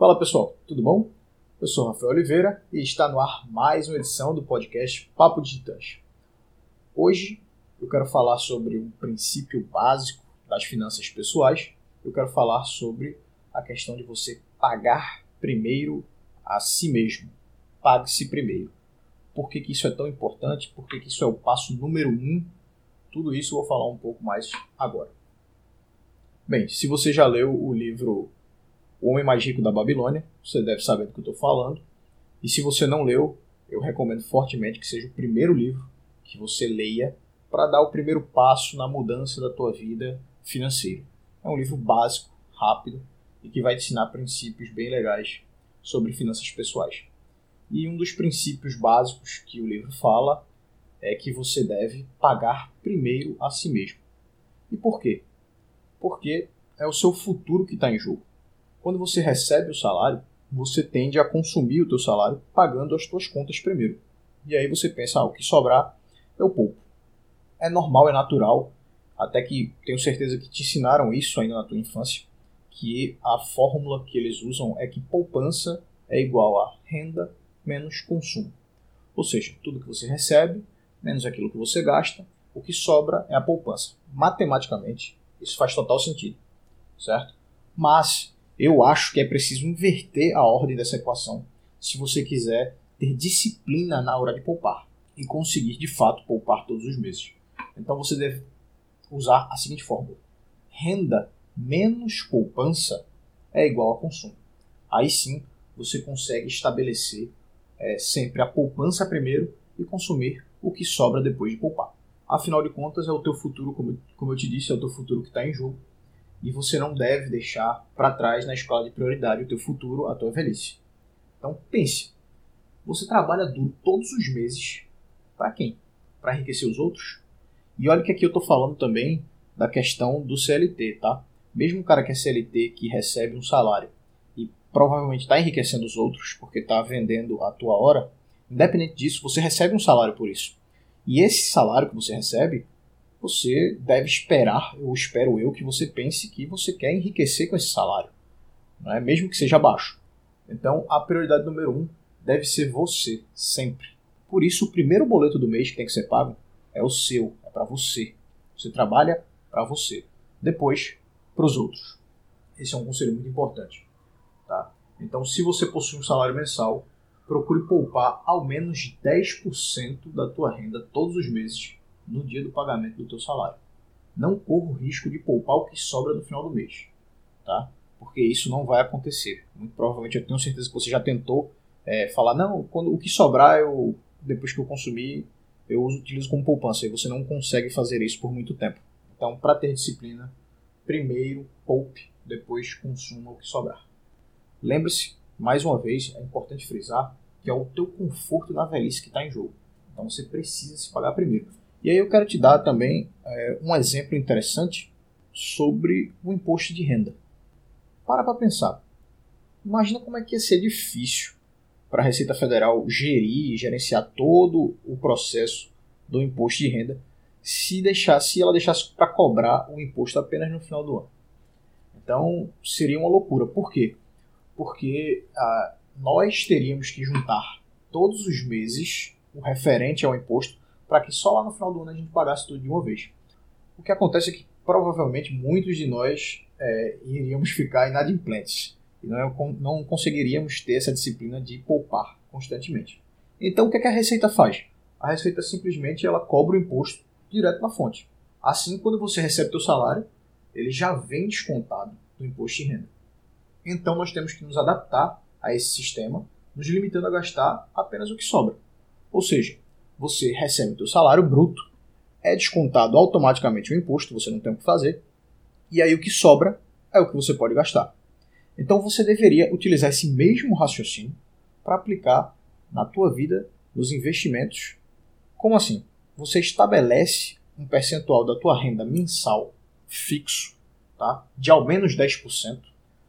Fala pessoal, tudo bom? Eu sou Rafael Oliveira e está no ar mais uma edição do podcast Papo de Titãs. Hoje eu quero falar sobre um princípio básico das finanças pessoais. Eu quero falar sobre a questão de você pagar primeiro a si mesmo. Pague-se primeiro. Por que, que, isso é tão importante? Por que, que isso é o passo número um? Tudo isso eu vou falar um pouco mais agora. Bem, se você já leu o livro O Homem Mais Rico da Babilônia, você deve saber do que eu estou falando. E se você não leu, eu recomendo fortemente que seja o primeiro livro que você leia para dar o primeiro passo na mudança da tua vida financeira. É um livro básico, rápido e que vai te ensinar princípios bem legais sobre finanças pessoais. E um dos princípios básicos que o livro fala é que você deve pagar primeiro a si mesmo. E por quê? porque é o seu futuro que está em jogo. Quando você recebe o salário, você tende a consumir o teu salário pagando as tuas contas primeiro. E aí você pensa, ah, o que sobrar eu poupo. É normal, é natural, até que tenho certeza que te ensinaram isso ainda na tua infância, que a fórmula que eles usam é que poupança é igual a renda menos consumo. Ou seja, tudo que você recebe menos aquilo que você gasta, o que sobra é a poupança. Matematicamente, isso faz total sentido, certo? Mas eu acho que é preciso inverter a ordem dessa equação se você quiser ter disciplina na hora de poupar e conseguir de fato poupar todos os meses. Então você deve usar a seguinte fórmula: renda menos poupança é igual a consumo. Aí sim você consegue estabelecer é, sempre a poupança primeiro e consumir o que sobra depois de poupar. Afinal de contas, é o teu futuro, como, como eu te disse, é o teu futuro que está em jogo. E você não deve deixar para trás na escala de prioridade o teu futuro, a tua velhice. Então pense, você trabalha duro todos os meses para quem? Para enriquecer os outros? E olha que aqui eu estou falando também da questão do CLT, tá? Mesmo o cara que é CLT, que recebe um salário e provavelmente está enriquecendo os outros porque está vendendo a tua hora, independente disso, você recebe um salário por isso. E esse salário que você recebe, você deve esperar, ou espero eu, que você pense que você quer enriquecer com esse salário, é? mesmo que seja baixo. Então, a prioridade número um deve ser você, sempre. Por isso, o primeiro boleto do mês que tem que ser pago é o seu, é para você. Você trabalha para você. Depois, para os outros. Esse é um conselho muito importante. Tá? Então, se você possui um salário mensal, procure poupar ao menos 10% da tua renda todos os meses no dia do pagamento do teu salário. Não corra o risco de poupar o que sobra no final do mês, tá? Porque isso não vai acontecer. Muito provavelmente eu tenho certeza que você já tentou é, falar, não, quando o que sobrar eu depois que eu consumir eu utilizo como poupança e você não consegue fazer isso por muito tempo. Então, para ter disciplina, primeiro poupe, depois consuma o que sobrar. Lembre-se, mais uma vez, é importante frisar que é o teu conforto na velhice que está em jogo. Então você precisa se pagar primeiro. E aí eu quero te dar também é, um exemplo interessante sobre o imposto de renda. Para para pensar. Imagina como é que ia ser difícil para a Receita Federal gerir e gerenciar todo o processo do imposto de renda se deixasse ela deixasse para cobrar o imposto apenas no final do ano. Então seria uma loucura. Por quê? Porque ah, nós teríamos que juntar todos os meses o referente ao imposto para que só lá no final do ano a gente pagasse tudo de uma vez. O que acontece é que provavelmente muitos de nós é, iríamos ficar inadimplentes e não, não conseguiríamos ter essa disciplina de poupar constantemente. Então o que, é que a Receita faz? A Receita simplesmente ela cobra o imposto direto na fonte. Assim, quando você recebe seu salário, ele já vem descontado do imposto de renda. Então nós temos que nos adaptar a esse sistema, nos limitando a gastar apenas o que sobra. Ou seja, você recebe o seu salário bruto, é descontado automaticamente o imposto, você não tem o que fazer, e aí o que sobra é o que você pode gastar. Então você deveria utilizar esse mesmo raciocínio para aplicar na tua vida, nos investimentos. Como assim? Você estabelece um percentual da tua renda mensal fixo, tá? de ao menos 10%.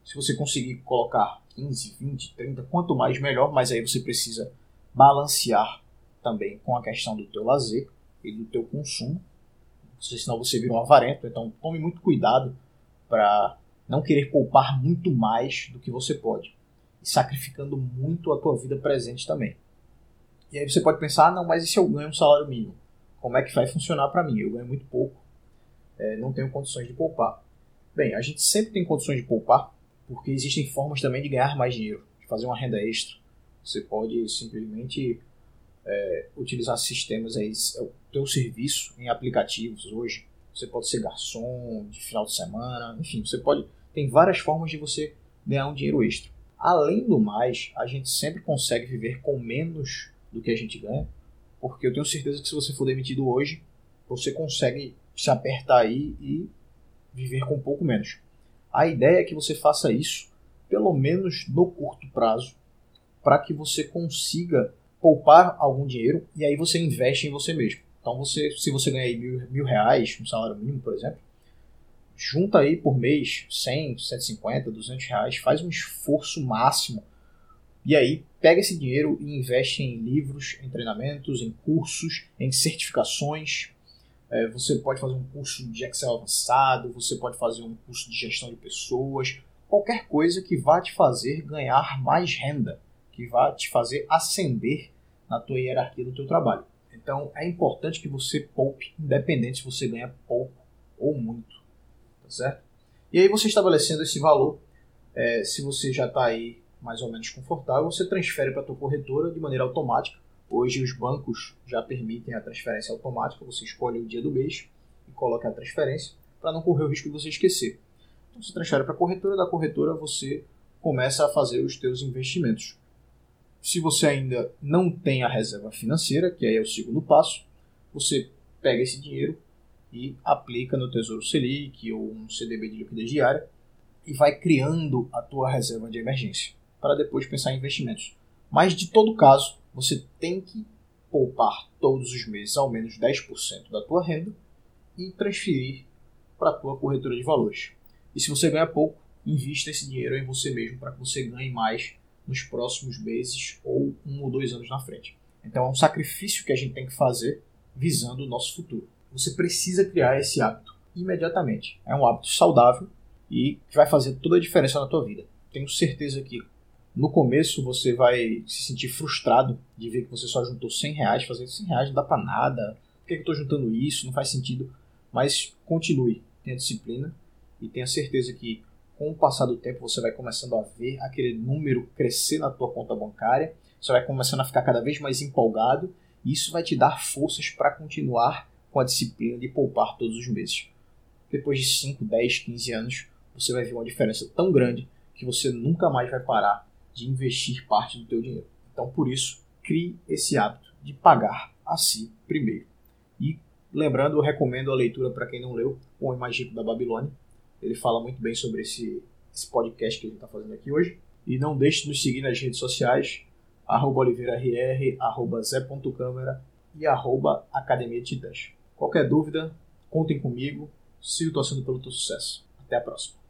Se você conseguir colocar 15, 20, 30, quanto mais melhor, mas aí você precisa balancear também com a questão do teu lazer e do teu consumo, senão você vira um avarento, então tome muito cuidado para não querer poupar muito mais do que você pode. e sacrificando muito a tua vida presente também. E aí você pode pensar, ah, não, mas e se eu ganho um salário mínimo? Como é que vai funcionar para mim? Eu ganho muito pouco, é, não tenho condições de poupar. Bem, a gente sempre tem condições de poupar, porque existem formas também de ganhar mais dinheiro, de fazer uma renda extra. Você pode simplesmente é, utilizar sistemas aí, é o teu serviço em aplicativos hoje. Você pode ser garçom de final de semana, enfim, você pode. Tem várias formas de você ganhar um dinheiro extra. Além do mais, a gente sempre consegue viver com menos do que a gente ganha, porque eu tenho certeza que se você for demitido hoje, você consegue se apertar aí e viver com um pouco menos. A ideia é que você faça isso, pelo menos no curto prazo, para que você consiga poupar algum dinheiro e aí você investe em você mesmo. Então, você, se você ganha aí mil, mil reais, um salário mínimo, por exemplo, junta aí por mês 100, 150, 200 reais, faz um esforço máximo e aí pega esse dinheiro e investe em livros, em treinamentos, em cursos, em certificações. É, você pode fazer um curso de Excel avançado, você pode fazer um curso de gestão de pessoas, qualquer coisa que vá te fazer ganhar mais renda, que vá te fazer ascender na tua hierarquia do teu trabalho. Então é importante que você poupe, independente se você ganha pouco ou muito, tá certo? E aí você estabelecendo esse valor, é, se você já está aí mais ou menos confortável, você transfere para a tua corretora de maneira automática. Hoje os bancos já permitem a transferência automática, você escolhe o dia do mês e coloca a transferência para não correr o risco de você esquecer. Então você transfere para a corretora, da corretora você começa a fazer os teus investimentos. Se você ainda não tem a reserva financeira, que aí é o segundo passo, você pega esse dinheiro e aplica no Tesouro Selic ou um CDB de liquidez diária e vai criando a tua reserva de emergência para depois pensar em investimentos. Mas de todo caso, você tem que poupar todos os meses ao menos 10% da tua renda e transferir para a tua corretora de valores. E se você ganha pouco, invista esse dinheiro em você mesmo para que você ganhe mais nos próximos meses ou um ou dois anos na frente. Então é um sacrifício que a gente tem que fazer visando o nosso futuro. Você precisa criar esse hábito imediatamente. É um hábito saudável e que vai fazer toda a diferença na tua vida. Tenho certeza que no começo você vai se sentir frustrado de ver que você só juntou 100 reais, fazendo 100 reais não dá para nada, por que eu estou juntando isso, não faz sentido. Mas continue, tenha disciplina e tenha certeza que com o passar do tempo você vai começando a ver aquele número crescer na tua conta bancária, você vai começando a ficar cada vez mais empolgado e isso vai te dar forças para continuar com a disciplina de poupar todos os meses. Depois de 5, 10, 15 anos, você vai ver uma diferença tão grande que você nunca mais vai parar de investir parte do teu dinheiro. Então, por isso, crie esse hábito de pagar a si primeiro. E lembrando, eu recomendo a leitura para quem não leu, O Rico da Babilônia. Ele fala muito bem sobre esse, esse podcast que a gente está fazendo aqui hoje. E não deixe de nos seguir nas redes sociais, arroba oliveirarr, arroba zé.câmera e arroba academia Titãs. Qualquer dúvida, contem comigo. Sigo torcendo pelo teu sucesso. Até a próxima.